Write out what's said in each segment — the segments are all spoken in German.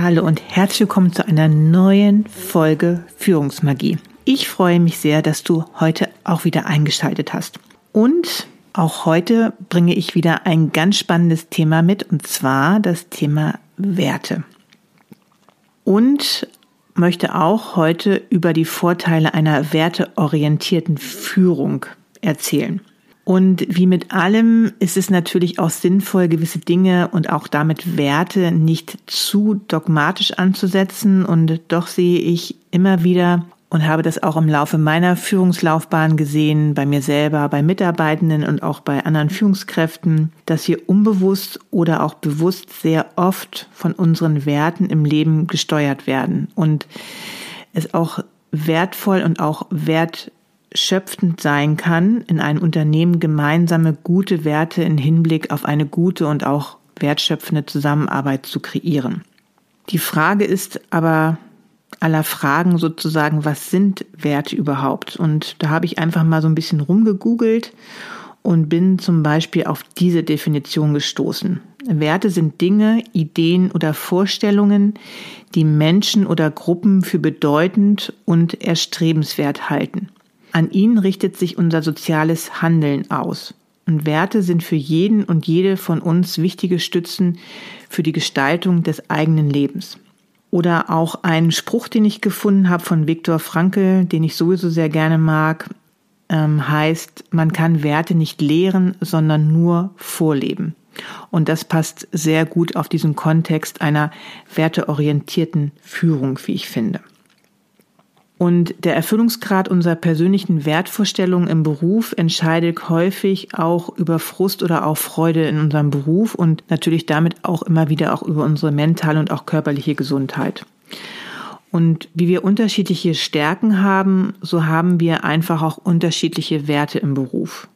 Hallo und herzlich willkommen zu einer neuen Folge Führungsmagie. Ich freue mich sehr, dass du heute auch wieder eingeschaltet hast. Und auch heute bringe ich wieder ein ganz spannendes Thema mit, und zwar das Thema Werte. Und möchte auch heute über die Vorteile einer werteorientierten Führung erzählen. Und wie mit allem ist es natürlich auch sinnvoll, gewisse Dinge und auch damit Werte nicht zu dogmatisch anzusetzen. Und doch sehe ich immer wieder und habe das auch im Laufe meiner Führungslaufbahn gesehen, bei mir selber, bei Mitarbeitenden und auch bei anderen Führungskräften, dass wir unbewusst oder auch bewusst sehr oft von unseren Werten im Leben gesteuert werden und es auch wertvoll und auch wertschöpfend sein kann, in einem Unternehmen gemeinsame gute Werte in Hinblick auf eine gute und auch wertschöpfende Zusammenarbeit zu kreieren. Die Frage ist aber, aller Fragen sozusagen, was sind Werte überhaupt? Und da habe ich einfach mal so ein bisschen rumgegoogelt und bin zum Beispiel auf diese Definition gestoßen. Werte sind Dinge, Ideen oder Vorstellungen, die Menschen oder Gruppen für bedeutend und erstrebenswert halten. An ihnen richtet sich unser soziales Handeln aus. Und Werte sind für jeden und jede von uns wichtige Stützen für die Gestaltung des eigenen Lebens. Oder auch ein Spruch, den ich gefunden habe von Viktor Frankl, den ich sowieso sehr gerne mag, ähm, heißt, man kann Werte nicht lehren, sondern nur vorleben. Und das passt sehr gut auf diesen Kontext einer werteorientierten Führung, wie ich finde. Und der Erfüllungsgrad unserer persönlichen Wertvorstellungen im Beruf entscheidet häufig auch über Frust oder auch Freude in unserem Beruf und natürlich damit auch immer wieder auch über unsere mentale und auch körperliche Gesundheit. Und wie wir unterschiedliche Stärken haben, so haben wir einfach auch unterschiedliche Werte im Beruf.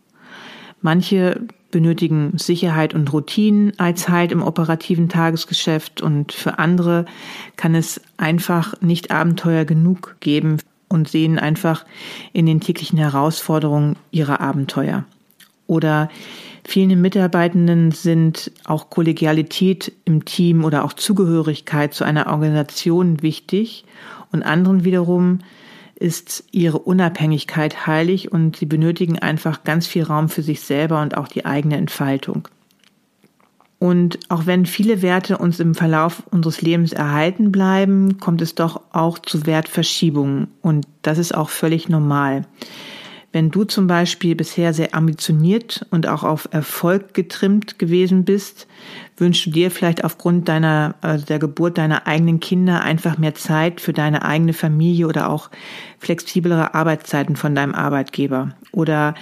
Manche benötigen Sicherheit und Routinen als Halt im operativen Tagesgeschäft und für andere kann es einfach nicht Abenteuer genug geben und sehen einfach in den täglichen Herausforderungen ihrer Abenteuer. Oder vielen Mitarbeitenden sind auch Kollegialität im Team oder auch Zugehörigkeit zu einer Organisation wichtig und anderen wiederum ist ihre Unabhängigkeit heilig und sie benötigen einfach ganz viel Raum für sich selber und auch die eigene Entfaltung. Und auch wenn viele Werte uns im Verlauf unseres Lebens erhalten bleiben, kommt es doch auch zu Wertverschiebungen. Und das ist auch völlig normal. Wenn du zum Beispiel bisher sehr ambitioniert und auch auf Erfolg getrimmt gewesen bist, wünschst du dir vielleicht aufgrund deiner, also der Geburt deiner eigenen Kinder einfach mehr Zeit für deine eigene Familie oder auch flexiblere Arbeitszeiten von deinem Arbeitgeber. Oder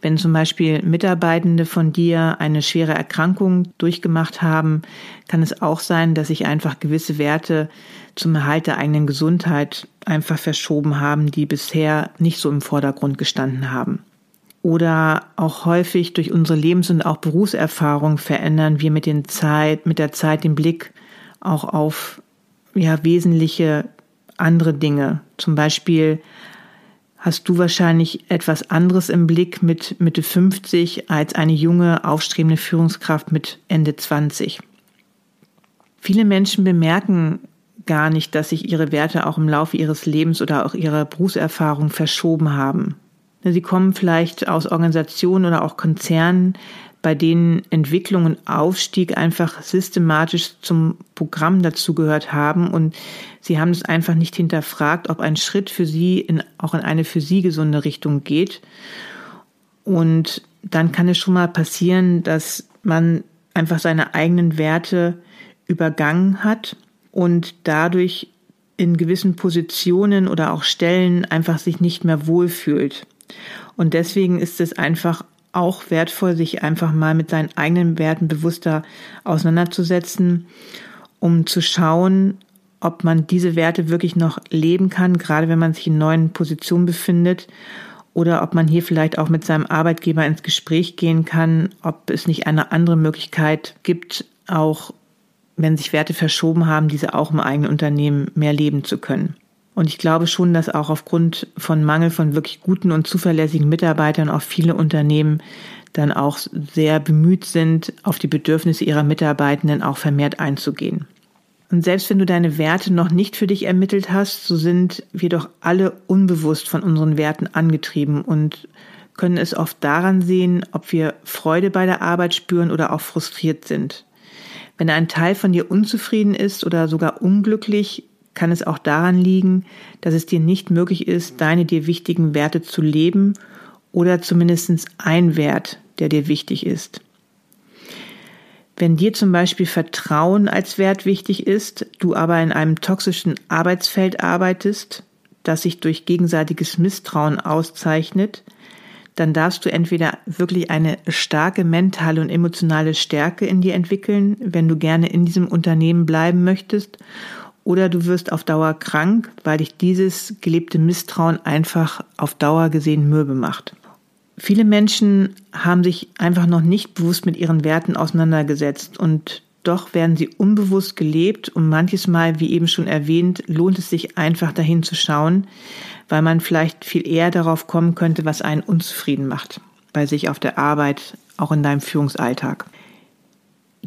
wenn zum Beispiel Mitarbeitende von dir eine schwere Erkrankung durchgemacht haben, kann es auch sein, dass sich einfach gewisse Werte zum Erhalt der eigenen Gesundheit einfach verschoben haben, die bisher nicht so im Vordergrund gestanden haben. Oder auch häufig durch unsere Lebens- und auch Berufserfahrung verändern wir mit, den Zeit, mit der Zeit den Blick auch auf ja, wesentliche andere Dinge. Zum Beispiel hast du wahrscheinlich etwas anderes im Blick mit Mitte 50 als eine junge, aufstrebende Führungskraft mit Ende 20. Viele Menschen bemerken gar nicht, dass sich ihre Werte auch im Laufe ihres Lebens oder auch ihrer Berufserfahrung verschoben haben. Sie kommen vielleicht aus Organisationen oder auch Konzernen, bei denen Entwicklung und Aufstieg einfach systematisch zum Programm dazugehört haben und sie haben es einfach nicht hinterfragt, ob ein Schritt für sie in, auch in eine für sie gesunde Richtung geht. Und dann kann es schon mal passieren, dass man einfach seine eigenen Werte übergangen hat und dadurch in gewissen Positionen oder auch Stellen einfach sich nicht mehr wohlfühlt. Und deswegen ist es einfach auch wertvoll, sich einfach mal mit seinen eigenen Werten bewusster auseinanderzusetzen, um zu schauen, ob man diese Werte wirklich noch leben kann, gerade wenn man sich in neuen Positionen befindet, oder ob man hier vielleicht auch mit seinem Arbeitgeber ins Gespräch gehen kann, ob es nicht eine andere Möglichkeit gibt, auch wenn sich Werte verschoben haben, diese auch im eigenen Unternehmen mehr leben zu können. Und ich glaube schon, dass auch aufgrund von Mangel von wirklich guten und zuverlässigen Mitarbeitern auch viele Unternehmen dann auch sehr bemüht sind, auf die Bedürfnisse ihrer Mitarbeitenden auch vermehrt einzugehen. Und selbst wenn du deine Werte noch nicht für dich ermittelt hast, so sind wir doch alle unbewusst von unseren Werten angetrieben und können es oft daran sehen, ob wir Freude bei der Arbeit spüren oder auch frustriert sind. Wenn ein Teil von dir unzufrieden ist oder sogar unglücklich, kann es auch daran liegen, dass es dir nicht möglich ist, deine dir wichtigen Werte zu leben oder zumindest ein Wert, der dir wichtig ist. Wenn dir zum Beispiel Vertrauen als Wert wichtig ist, du aber in einem toxischen Arbeitsfeld arbeitest, das sich durch gegenseitiges Misstrauen auszeichnet, dann darfst du entweder wirklich eine starke mentale und emotionale Stärke in dir entwickeln, wenn du gerne in diesem Unternehmen bleiben möchtest, oder du wirst auf Dauer krank, weil dich dieses gelebte Misstrauen einfach auf Dauer gesehen mürbe macht. Viele Menschen haben sich einfach noch nicht bewusst mit ihren Werten auseinandergesetzt und doch werden sie unbewusst gelebt und manches Mal, wie eben schon erwähnt, lohnt es sich einfach dahin zu schauen, weil man vielleicht viel eher darauf kommen könnte, was einen unzufrieden macht bei sich auf der Arbeit, auch in deinem Führungsalltag.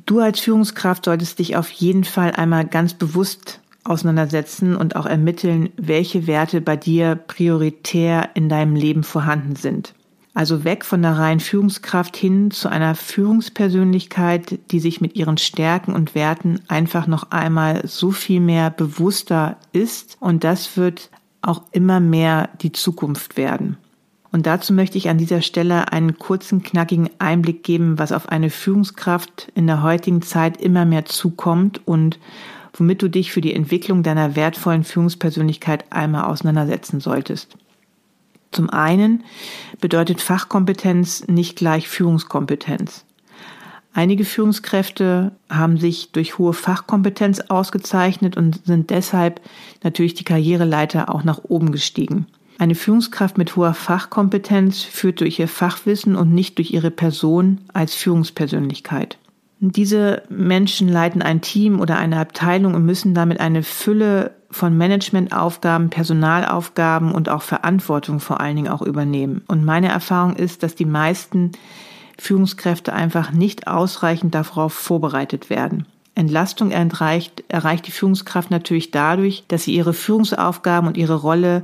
Du als Führungskraft solltest dich auf jeden Fall einmal ganz bewusst auseinandersetzen und auch ermitteln, welche Werte bei dir prioritär in deinem Leben vorhanden sind. Also weg von der reinen Führungskraft hin zu einer Führungspersönlichkeit, die sich mit ihren Stärken und Werten einfach noch einmal so viel mehr bewusster ist. Und das wird auch immer mehr die Zukunft werden. Und dazu möchte ich an dieser Stelle einen kurzen, knackigen Einblick geben, was auf eine Führungskraft in der heutigen Zeit immer mehr zukommt und womit du dich für die Entwicklung deiner wertvollen Führungspersönlichkeit einmal auseinandersetzen solltest. Zum einen bedeutet Fachkompetenz nicht gleich Führungskompetenz. Einige Führungskräfte haben sich durch hohe Fachkompetenz ausgezeichnet und sind deshalb natürlich die Karriereleiter auch nach oben gestiegen. Eine Führungskraft mit hoher Fachkompetenz führt durch ihr Fachwissen und nicht durch ihre Person als Führungspersönlichkeit. Diese Menschen leiten ein Team oder eine Abteilung und müssen damit eine Fülle von Managementaufgaben, Personalaufgaben und auch Verantwortung vor allen Dingen auch übernehmen. Und meine Erfahrung ist, dass die meisten Führungskräfte einfach nicht ausreichend darauf vorbereitet werden. Entlastung erreicht, erreicht die Führungskraft natürlich dadurch, dass sie ihre Führungsaufgaben und ihre Rolle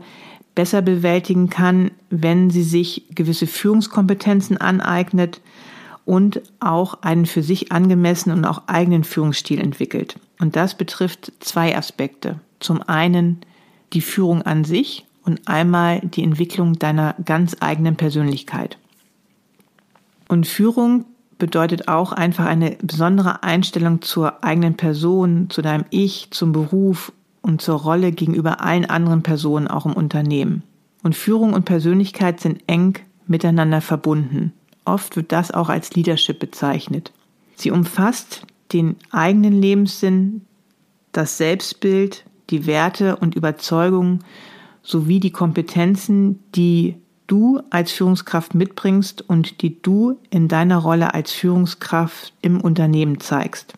besser bewältigen kann, wenn sie sich gewisse Führungskompetenzen aneignet, und auch einen für sich angemessenen und auch eigenen Führungsstil entwickelt. Und das betrifft zwei Aspekte. Zum einen die Führung an sich und einmal die Entwicklung deiner ganz eigenen Persönlichkeit. Und Führung bedeutet auch einfach eine besondere Einstellung zur eigenen Person, zu deinem Ich, zum Beruf und zur Rolle gegenüber allen anderen Personen auch im Unternehmen. Und Führung und Persönlichkeit sind eng miteinander verbunden. Oft wird das auch als Leadership bezeichnet. Sie umfasst den eigenen Lebenssinn, das Selbstbild, die Werte und Überzeugungen sowie die Kompetenzen, die du als Führungskraft mitbringst und die du in deiner Rolle als Führungskraft im Unternehmen zeigst.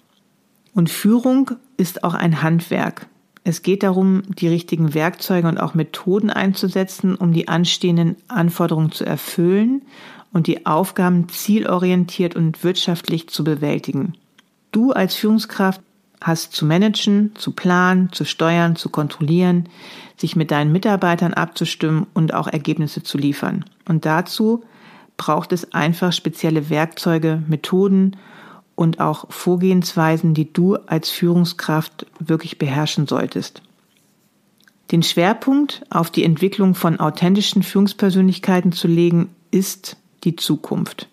Und Führung ist auch ein Handwerk. Es geht darum, die richtigen Werkzeuge und auch Methoden einzusetzen, um die anstehenden Anforderungen zu erfüllen und die Aufgaben zielorientiert und wirtschaftlich zu bewältigen. Du als Führungskraft hast zu managen, zu planen, zu steuern, zu kontrollieren, sich mit deinen Mitarbeitern abzustimmen und auch Ergebnisse zu liefern. Und dazu braucht es einfach spezielle Werkzeuge, Methoden und auch Vorgehensweisen, die du als Führungskraft wirklich beherrschen solltest. Den Schwerpunkt auf die Entwicklung von authentischen Führungspersönlichkeiten zu legen, ist die Zukunft.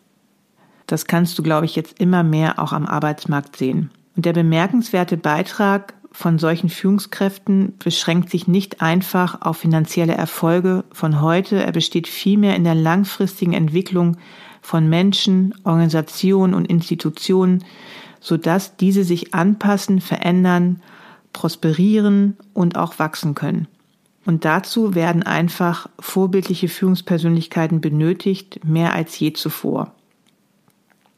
Das kannst du, glaube ich, jetzt immer mehr auch am Arbeitsmarkt sehen. Und der bemerkenswerte Beitrag von solchen Führungskräften beschränkt sich nicht einfach auf finanzielle Erfolge von heute, er besteht vielmehr in der langfristigen Entwicklung von Menschen, Organisationen und Institutionen, sodass diese sich anpassen, verändern, prosperieren und auch wachsen können. Und dazu werden einfach vorbildliche Führungspersönlichkeiten benötigt, mehr als je zuvor.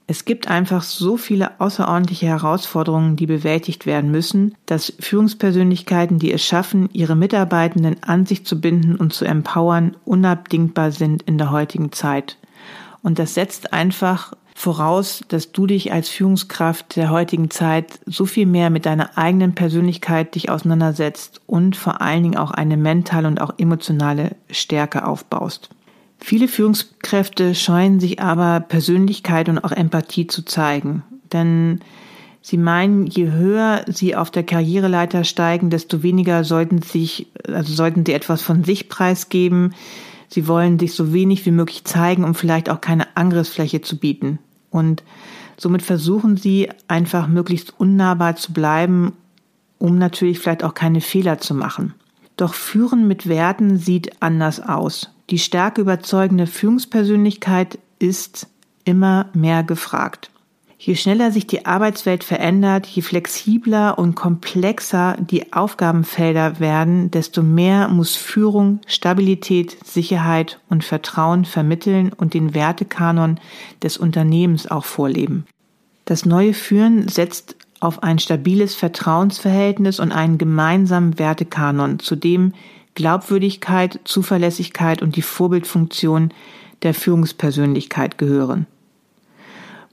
Es gibt einfach so viele außerordentliche Herausforderungen, die bewältigt werden müssen, dass Führungspersönlichkeiten, die es schaffen, ihre Mitarbeitenden an sich zu binden und zu empowern, unabdingbar sind in der heutigen Zeit. Und das setzt einfach voraus, dass du dich als Führungskraft der heutigen Zeit so viel mehr mit deiner eigenen Persönlichkeit dich auseinandersetzt und vor allen Dingen auch eine mentale und auch emotionale Stärke aufbaust. Viele Führungskräfte scheuen sich aber Persönlichkeit und auch Empathie zu zeigen, denn sie meinen, je höher sie auf der Karriereleiter steigen, desto weniger sollten sich, also sollten sie etwas von sich preisgeben. Sie wollen sich so wenig wie möglich zeigen, um vielleicht auch keine Angriffsfläche zu bieten. Und somit versuchen sie einfach möglichst unnahbar zu bleiben, um natürlich vielleicht auch keine Fehler zu machen. Doch Führen mit Werten sieht anders aus. Die starke überzeugende Führungspersönlichkeit ist immer mehr gefragt. Je schneller sich die Arbeitswelt verändert, je flexibler und komplexer die Aufgabenfelder werden, desto mehr muss Führung Stabilität, Sicherheit und Vertrauen vermitteln und den Wertekanon des Unternehmens auch vorleben. Das neue Führen setzt auf ein stabiles Vertrauensverhältnis und einen gemeinsamen Wertekanon, zu dem Glaubwürdigkeit, Zuverlässigkeit und die Vorbildfunktion der Führungspersönlichkeit gehören.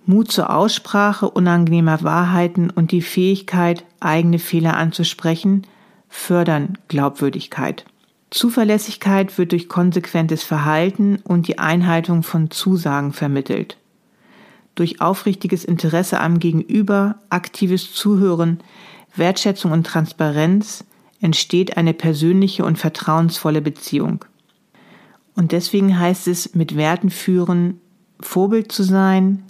Mut zur Aussprache unangenehmer Wahrheiten und die Fähigkeit, eigene Fehler anzusprechen, fördern Glaubwürdigkeit. Zuverlässigkeit wird durch konsequentes Verhalten und die Einhaltung von Zusagen vermittelt. Durch aufrichtiges Interesse am Gegenüber, aktives Zuhören, Wertschätzung und Transparenz entsteht eine persönliche und vertrauensvolle Beziehung. Und deswegen heißt es, mit Werten führen, Vorbild zu sein,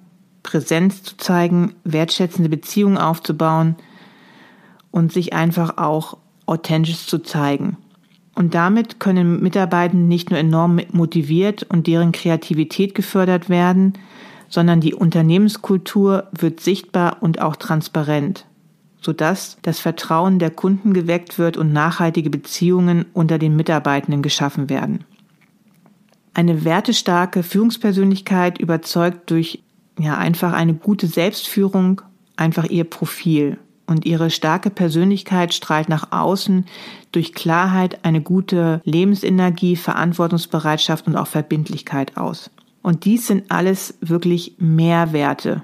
Präsenz zu zeigen, wertschätzende Beziehungen aufzubauen und sich einfach auch authentisch zu zeigen. Und damit können Mitarbeiter nicht nur enorm motiviert und deren Kreativität gefördert werden, sondern die Unternehmenskultur wird sichtbar und auch transparent sodass das Vertrauen der Kunden geweckt wird und nachhaltige Beziehungen unter den Mitarbeitenden geschaffen werden. Eine wertestarke Führungspersönlichkeit überzeugt durch ja einfach eine gute Selbstführung einfach ihr Profil und ihre starke Persönlichkeit strahlt nach außen durch Klarheit eine gute Lebensenergie, Verantwortungsbereitschaft und auch Verbindlichkeit aus. Und dies sind alles wirklich Mehrwerte,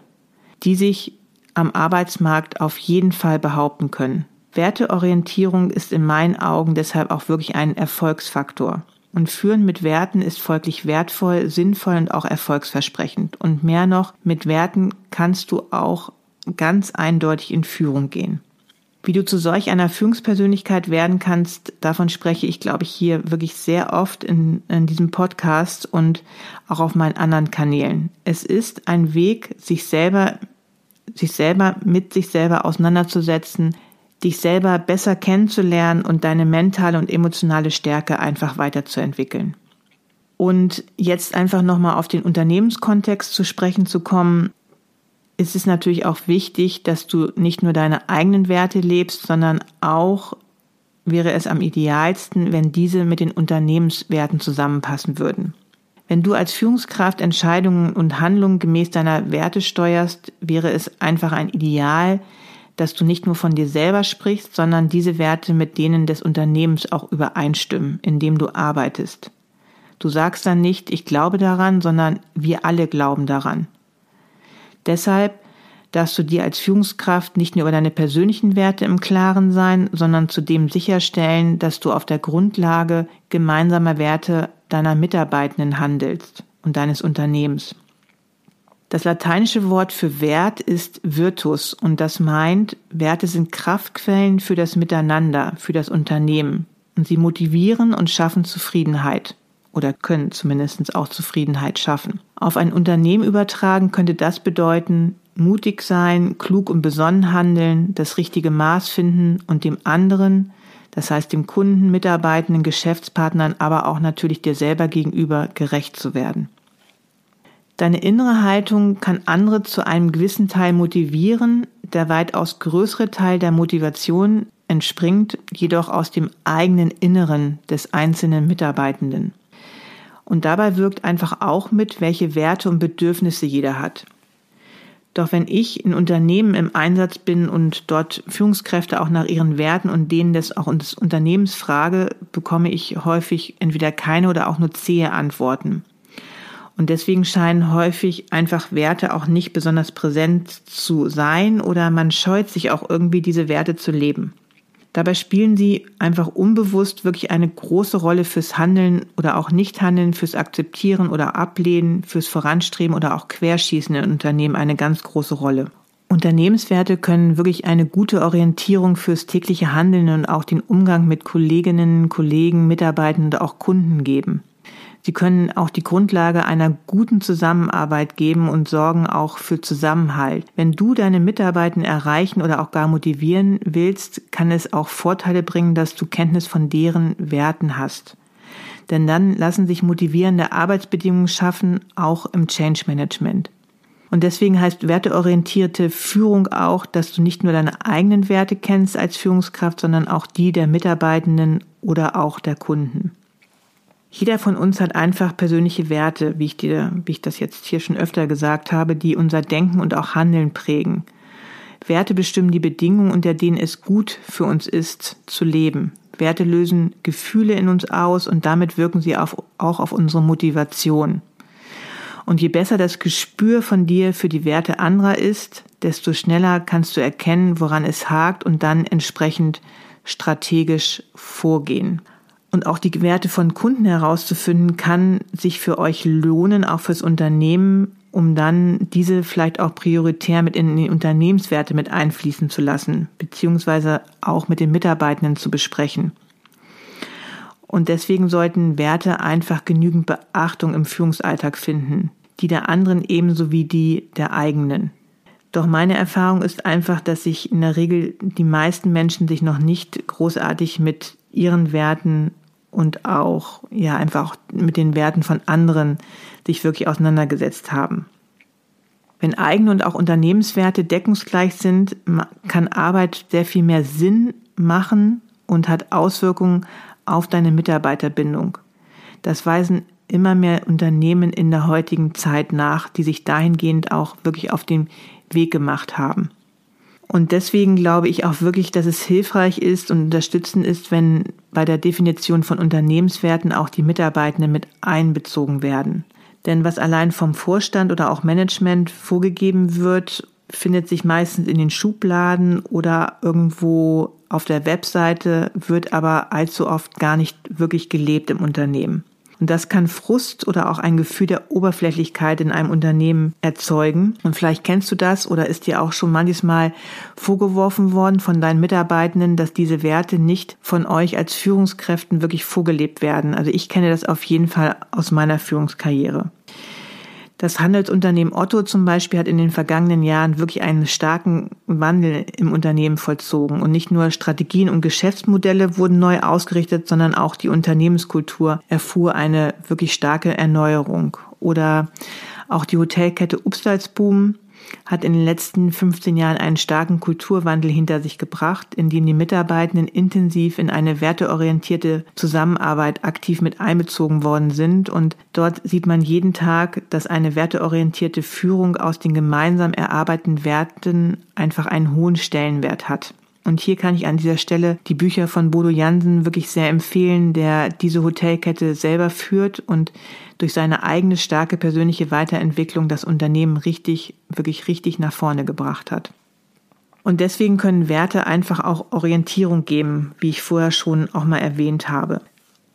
die sich am Arbeitsmarkt auf jeden Fall behaupten können. Werteorientierung ist in meinen Augen deshalb auch wirklich ein Erfolgsfaktor. Und Führen mit Werten ist folglich wertvoll, sinnvoll und auch erfolgsversprechend. Und mehr noch, mit Werten kannst du auch ganz eindeutig in Führung gehen. Wie du zu solch einer Führungspersönlichkeit werden kannst, davon spreche ich, glaube ich, hier wirklich sehr oft in, in diesem Podcast und auch auf meinen anderen Kanälen. Es ist ein Weg, sich selber sich selber mit sich selber auseinanderzusetzen, dich selber besser kennenzulernen und deine mentale und emotionale Stärke einfach weiterzuentwickeln. Und jetzt einfach nochmal auf den Unternehmenskontext zu sprechen zu kommen, ist es natürlich auch wichtig, dass du nicht nur deine eigenen Werte lebst, sondern auch wäre es am idealsten, wenn diese mit den Unternehmenswerten zusammenpassen würden. Wenn du als Führungskraft Entscheidungen und Handlungen gemäß deiner Werte steuerst, wäre es einfach ein Ideal, dass du nicht nur von dir selber sprichst, sondern diese Werte mit denen des Unternehmens auch übereinstimmen, in dem du arbeitest. Du sagst dann nicht, ich glaube daran, sondern wir alle glauben daran. Deshalb darfst du dir als Führungskraft nicht nur über deine persönlichen Werte im Klaren sein, sondern zudem sicherstellen, dass du auf der Grundlage gemeinsamer Werte deiner Mitarbeitenden handelst. und deines Unternehmens. Das lateinische Wort für Wert ist Virtus und das meint, Werte sind Kraftquellen für das Miteinander, für das Unternehmen und sie motivieren und schaffen Zufriedenheit oder können zumindest auch Zufriedenheit schaffen. Auf ein Unternehmen übertragen könnte das bedeuten, mutig sein, klug und besonnen handeln, das richtige Maß finden und dem anderen, das heißt dem Kunden, Mitarbeitenden, Geschäftspartnern, aber auch natürlich dir selber gegenüber gerecht zu werden. Deine innere Haltung kann andere zu einem gewissen Teil motivieren, der weitaus größere Teil der Motivation entspringt jedoch aus dem eigenen Inneren des einzelnen Mitarbeitenden. Und dabei wirkt einfach auch mit, welche Werte und Bedürfnisse jeder hat. Doch wenn ich in Unternehmen im Einsatz bin und dort Führungskräfte auch nach ihren Werten und denen des auch des Unternehmens frage, bekomme ich häufig entweder keine oder auch nur zähe Antworten. Und deswegen scheinen häufig einfach Werte auch nicht besonders präsent zu sein oder man scheut sich auch irgendwie diese Werte zu leben. Dabei spielen sie einfach unbewusst wirklich eine große Rolle fürs Handeln oder auch Nichthandeln, fürs Akzeptieren oder Ablehnen, fürs Voranstreben oder auch Querschießen in Unternehmen eine ganz große Rolle. Unternehmenswerte können wirklich eine gute Orientierung fürs tägliche Handeln und auch den Umgang mit Kolleginnen, Kollegen, Mitarbeitern und auch Kunden geben. Sie können auch die Grundlage einer guten Zusammenarbeit geben und sorgen auch für Zusammenhalt. Wenn du deine Mitarbeiter erreichen oder auch gar motivieren willst, kann es auch Vorteile bringen, dass du Kenntnis von deren Werten hast. Denn dann lassen sich motivierende Arbeitsbedingungen schaffen, auch im Change Management. Und deswegen heißt werteorientierte Führung auch, dass du nicht nur deine eigenen Werte kennst als Führungskraft, sondern auch die der Mitarbeitenden oder auch der Kunden. Jeder von uns hat einfach persönliche Werte, wie ich dir, wie ich das jetzt hier schon öfter gesagt habe, die unser Denken und auch Handeln prägen. Werte bestimmen die Bedingungen, unter denen es gut für uns ist, zu leben. Werte lösen Gefühle in uns aus und damit wirken sie auf, auch auf unsere Motivation. Und je besser das Gespür von dir für die Werte anderer ist, desto schneller kannst du erkennen, woran es hakt und dann entsprechend strategisch vorgehen und auch die Werte von Kunden herauszufinden, kann sich für euch lohnen, auch fürs Unternehmen, um dann diese vielleicht auch prioritär mit in die Unternehmenswerte mit einfließen zu lassen, beziehungsweise auch mit den Mitarbeitenden zu besprechen. Und deswegen sollten Werte einfach genügend Beachtung im Führungsalltag finden, die der anderen ebenso wie die der eigenen. Doch meine Erfahrung ist einfach, dass sich in der Regel die meisten Menschen sich noch nicht großartig mit ihren Werten und auch ja einfach mit den Werten von anderen sich wirklich auseinandergesetzt haben. Wenn eigene und auch Unternehmenswerte deckungsgleich sind, kann Arbeit sehr viel mehr Sinn machen und hat Auswirkungen auf deine Mitarbeiterbindung. Das weisen immer mehr Unternehmen in der heutigen Zeit nach, die sich dahingehend auch wirklich auf den Weg gemacht haben. Und deswegen glaube ich auch wirklich, dass es hilfreich ist und unterstützend ist, wenn bei der Definition von Unternehmenswerten auch die Mitarbeitenden mit einbezogen werden. Denn was allein vom Vorstand oder auch Management vorgegeben wird, findet sich meistens in den Schubladen oder irgendwo auf der Webseite, wird aber allzu oft gar nicht wirklich gelebt im Unternehmen. Und das kann Frust oder auch ein Gefühl der Oberflächlichkeit in einem Unternehmen erzeugen. Und vielleicht kennst du das oder ist dir auch schon manchmal vorgeworfen worden von deinen Mitarbeitenden, dass diese Werte nicht von euch als Führungskräften wirklich vorgelebt werden. Also ich kenne das auf jeden Fall aus meiner Führungskarriere. Das Handelsunternehmen Otto zum Beispiel hat in den vergangenen Jahren wirklich einen starken Wandel im Unternehmen vollzogen. Und nicht nur Strategien und Geschäftsmodelle wurden neu ausgerichtet, sondern auch die Unternehmenskultur erfuhr eine wirklich starke Erneuerung. Oder auch die Hotelkette Upstalsboom hat in den letzten 15 Jahren einen starken Kulturwandel hinter sich gebracht, in dem die Mitarbeitenden intensiv in eine werteorientierte Zusammenarbeit aktiv mit einbezogen worden sind. Und dort sieht man jeden Tag, dass eine werteorientierte Führung aus den gemeinsam erarbeiteten Werten einfach einen hohen Stellenwert hat. Und hier kann ich an dieser Stelle die Bücher von Bodo Jansen wirklich sehr empfehlen, der diese Hotelkette selber führt und durch seine eigene starke persönliche Weiterentwicklung das Unternehmen richtig, wirklich richtig nach vorne gebracht hat. Und deswegen können Werte einfach auch Orientierung geben, wie ich vorher schon auch mal erwähnt habe.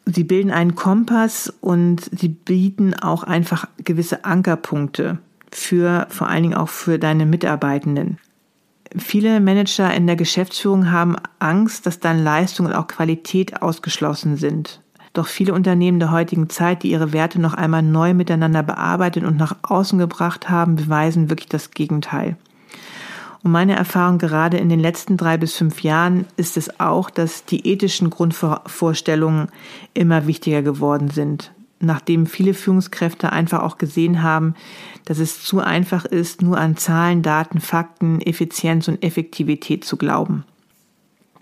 Sie bilden einen Kompass und sie bieten auch einfach gewisse Ankerpunkte für, vor allen Dingen auch für deine Mitarbeitenden. Viele Manager in der Geschäftsführung haben Angst, dass dann Leistung und auch Qualität ausgeschlossen sind. Doch viele Unternehmen der heutigen Zeit, die ihre Werte noch einmal neu miteinander bearbeitet und nach außen gebracht haben, beweisen wirklich das Gegenteil. Und meine Erfahrung gerade in den letzten drei bis fünf Jahren ist es auch, dass die ethischen Grundvorstellungen immer wichtiger geworden sind. Nachdem viele Führungskräfte einfach auch gesehen haben, dass es zu einfach ist, nur an Zahlen, Daten, Fakten, Effizienz und Effektivität zu glauben.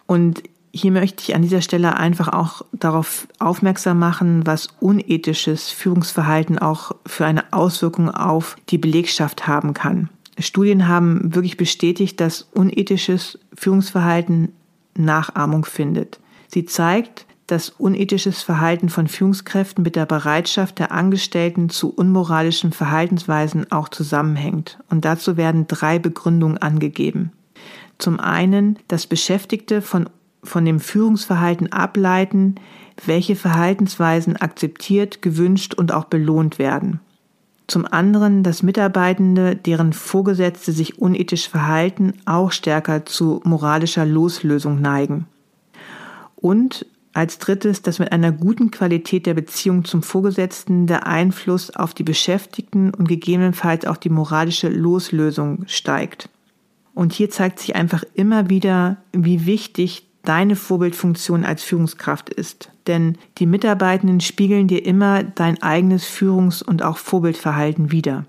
Und hier möchte ich an dieser Stelle einfach auch darauf aufmerksam machen, was unethisches Führungsverhalten auch für eine Auswirkung auf die Belegschaft haben kann. Studien haben wirklich bestätigt, dass unethisches Führungsverhalten Nachahmung findet. Sie zeigt, dass unethisches Verhalten von Führungskräften mit der Bereitschaft der Angestellten zu unmoralischen Verhaltensweisen auch zusammenhängt. Und dazu werden drei Begründungen angegeben. Zum einen, dass Beschäftigte von, von dem Führungsverhalten ableiten, welche Verhaltensweisen akzeptiert, gewünscht und auch belohnt werden. Zum anderen, dass Mitarbeitende, deren Vorgesetzte sich unethisch verhalten, auch stärker zu moralischer Loslösung neigen. Und als drittes, dass mit einer guten Qualität der Beziehung zum Vorgesetzten der Einfluss auf die Beschäftigten und gegebenenfalls auch die moralische Loslösung steigt. Und hier zeigt sich einfach immer wieder, wie wichtig deine Vorbildfunktion als Führungskraft ist. Denn die Mitarbeitenden spiegeln dir immer dein eigenes Führungs- und auch Vorbildverhalten wider.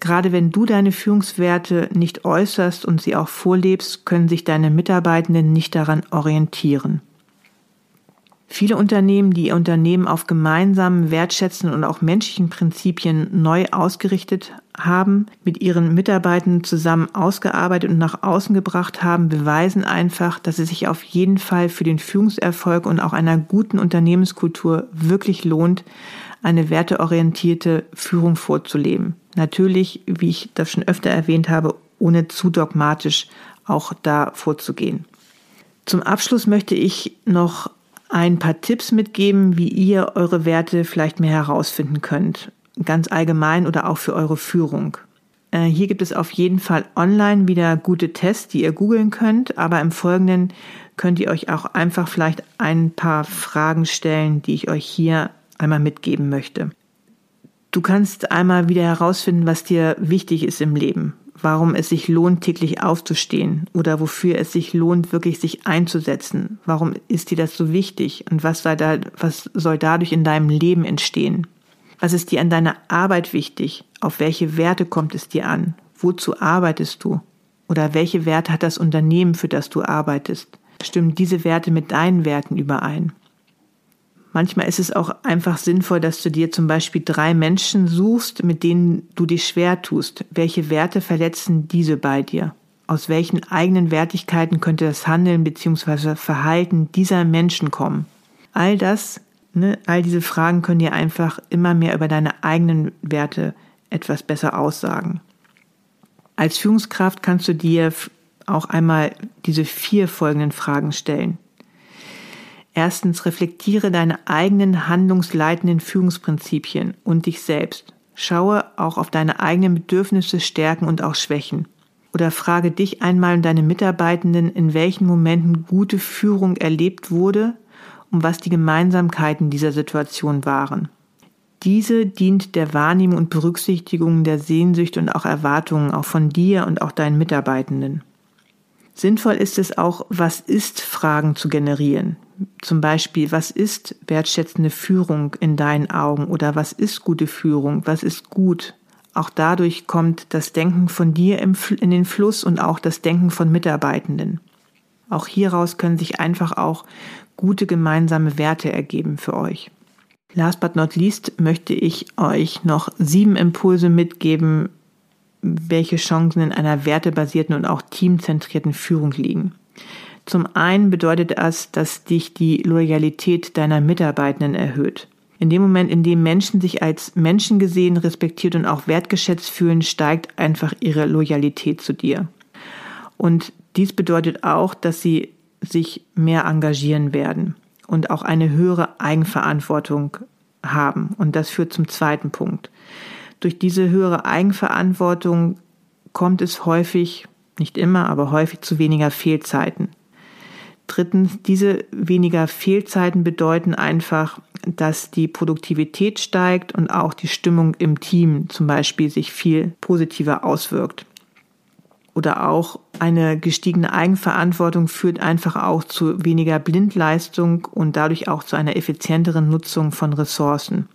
Gerade wenn du deine Führungswerte nicht äußerst und sie auch vorlebst, können sich deine Mitarbeitenden nicht daran orientieren. Viele Unternehmen, die ihr Unternehmen auf gemeinsamen, wertschätzenden und auch menschlichen Prinzipien neu ausgerichtet haben, mit ihren Mitarbeitern zusammen ausgearbeitet und nach außen gebracht haben, beweisen einfach, dass es sich auf jeden Fall für den Führungserfolg und auch einer guten Unternehmenskultur wirklich lohnt, eine werteorientierte Führung vorzuleben. Natürlich, wie ich das schon öfter erwähnt habe, ohne zu dogmatisch auch da vorzugehen. Zum Abschluss möchte ich noch ein paar Tipps mitgeben, wie ihr eure Werte vielleicht mehr herausfinden könnt. Ganz allgemein oder auch für eure Führung. Äh, hier gibt es auf jeden Fall online wieder gute Tests, die ihr googeln könnt, aber im Folgenden könnt ihr euch auch einfach vielleicht ein paar Fragen stellen, die ich euch hier einmal mitgeben möchte. Du kannst einmal wieder herausfinden, was dir wichtig ist im Leben warum es sich lohnt, täglich aufzustehen oder wofür es sich lohnt, wirklich sich einzusetzen. Warum ist dir das so wichtig und was, da, was soll dadurch in deinem Leben entstehen? Was ist dir an deiner Arbeit wichtig? Auf welche Werte kommt es dir an? Wozu arbeitest du? Oder welche Werte hat das Unternehmen, für das du arbeitest? Stimmen diese Werte mit deinen Werten überein? Manchmal ist es auch einfach sinnvoll, dass du dir zum Beispiel drei Menschen suchst, mit denen du dich schwer tust. Welche Werte verletzen diese bei dir? Aus welchen eigenen Wertigkeiten könnte das Handeln bzw. Verhalten dieser Menschen kommen? All das, ne, all diese Fragen können dir einfach immer mehr über deine eigenen Werte etwas besser aussagen. Als Führungskraft kannst du dir auch einmal diese vier folgenden Fragen stellen. Erstens, reflektiere deine eigenen handlungsleitenden Führungsprinzipien und dich selbst. Schaue auch auf deine eigenen Bedürfnisse, Stärken und auch Schwächen. Oder frage dich einmal und deine Mitarbeitenden, in welchen Momenten gute Führung erlebt wurde und was die Gemeinsamkeiten dieser Situation waren. Diese dient der Wahrnehmung und Berücksichtigung der Sehnsüchte und auch Erwartungen auch von dir und auch deinen Mitarbeitenden. Sinnvoll ist es auch, was ist Fragen zu generieren. Zum Beispiel, was ist wertschätzende Führung in deinen Augen oder was ist gute Führung, was ist gut. Auch dadurch kommt das Denken von dir in den Fluss und auch das Denken von Mitarbeitenden. Auch hieraus können sich einfach auch gute gemeinsame Werte ergeben für euch. Last but not least möchte ich euch noch sieben Impulse mitgeben, welche Chancen in einer wertebasierten und auch teamzentrierten Führung liegen. Zum einen bedeutet das, dass dich die Loyalität deiner Mitarbeitenden erhöht. In dem Moment, in dem Menschen sich als Menschen gesehen, respektiert und auch wertgeschätzt fühlen, steigt einfach ihre Loyalität zu dir. Und dies bedeutet auch, dass sie sich mehr engagieren werden. und auch eine höhere Eigenverantwortung haben. Und das führt zum zweiten Punkt. Durch diese höhere Eigenverantwortung kommt es häufig, nicht immer, aber häufig zu weniger Fehlzeiten. Drittens, diese weniger Fehlzeiten bedeuten einfach, dass die Produktivität steigt und auch die Stimmung im Team zum Beispiel sich viel positiver auswirkt. Oder auch eine gestiegene Eigenverantwortung führt einfach auch zu weniger Blindleistung und dadurch auch zu einer effizienteren Nutzung von Ressourcen.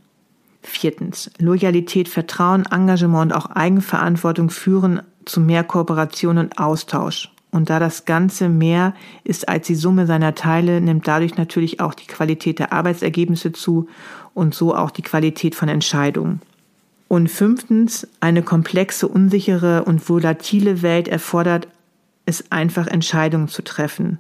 Viertens. Loyalität, Vertrauen, Engagement und auch Eigenverantwortung führen zu mehr Kooperation und Austausch. Und da das Ganze mehr ist als die Summe seiner Teile, nimmt dadurch natürlich auch die Qualität der Arbeitsergebnisse zu und so auch die Qualität von Entscheidungen. Und fünftens, eine komplexe, unsichere und volatile Welt erfordert es einfach, Entscheidungen zu treffen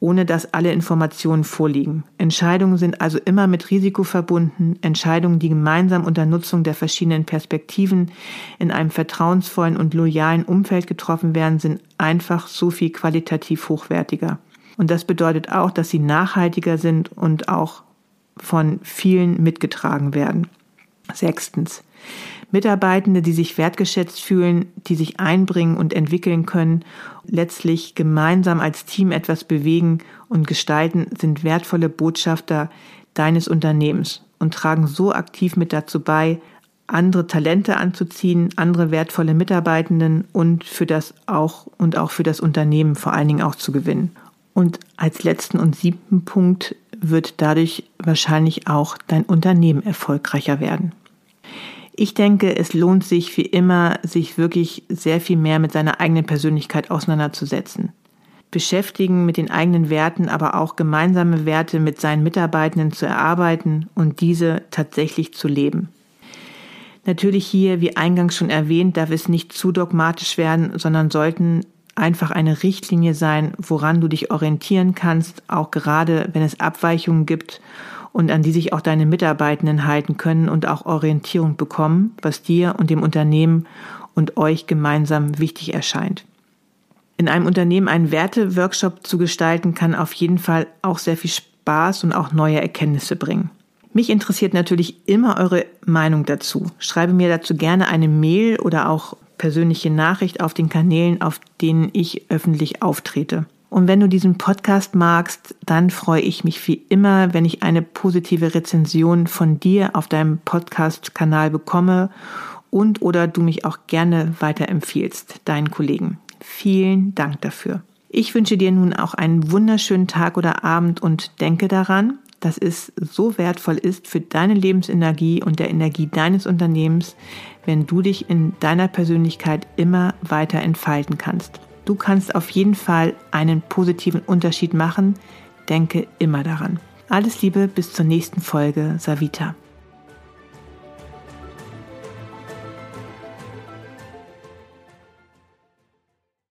ohne dass alle Informationen vorliegen. Entscheidungen sind also immer mit Risiko verbunden. Entscheidungen, die gemeinsam unter Nutzung der verschiedenen Perspektiven in einem vertrauensvollen und loyalen Umfeld getroffen werden, sind einfach so viel qualitativ hochwertiger. Und das bedeutet auch, dass sie nachhaltiger sind und auch von vielen mitgetragen werden. Sechstens. Mitarbeitende, die sich wertgeschätzt fühlen, die sich einbringen und entwickeln können, letztlich gemeinsam als Team etwas bewegen und gestalten, sind wertvolle Botschafter deines Unternehmens und tragen so aktiv mit dazu bei, andere Talente anzuziehen, andere wertvolle Mitarbeitenden und für das auch und auch für das Unternehmen vor allen Dingen auch zu gewinnen. Und als letzten und siebten Punkt wird dadurch wahrscheinlich auch dein Unternehmen erfolgreicher werden. Ich denke, es lohnt sich wie immer, sich wirklich sehr viel mehr mit seiner eigenen Persönlichkeit auseinanderzusetzen. Beschäftigen mit den eigenen Werten, aber auch gemeinsame Werte mit seinen Mitarbeitenden zu erarbeiten und diese tatsächlich zu leben. Natürlich hier, wie eingangs schon erwähnt, darf es nicht zu dogmatisch werden, sondern sollten einfach eine Richtlinie sein, woran du dich orientieren kannst, auch gerade wenn es Abweichungen gibt und an die sich auch deine Mitarbeitenden halten können und auch Orientierung bekommen, was dir und dem Unternehmen und euch gemeinsam wichtig erscheint. In einem Unternehmen einen Werte-Workshop zu gestalten, kann auf jeden Fall auch sehr viel Spaß und auch neue Erkenntnisse bringen. Mich interessiert natürlich immer eure Meinung dazu. Schreibe mir dazu gerne eine Mail oder auch persönliche Nachricht auf den Kanälen, auf denen ich öffentlich auftrete. Und wenn du diesen Podcast magst, dann freue ich mich wie immer, wenn ich eine positive Rezension von dir auf deinem Podcast-Kanal bekomme und oder du mich auch gerne weiterempfiehlst, deinen Kollegen. Vielen Dank dafür. Ich wünsche dir nun auch einen wunderschönen Tag oder Abend und denke daran, dass es so wertvoll ist für deine Lebensenergie und der Energie deines Unternehmens, wenn du dich in deiner Persönlichkeit immer weiter entfalten kannst. Du kannst auf jeden Fall einen positiven Unterschied machen. Denke immer daran. Alles Liebe, bis zur nächsten Folge. Savita.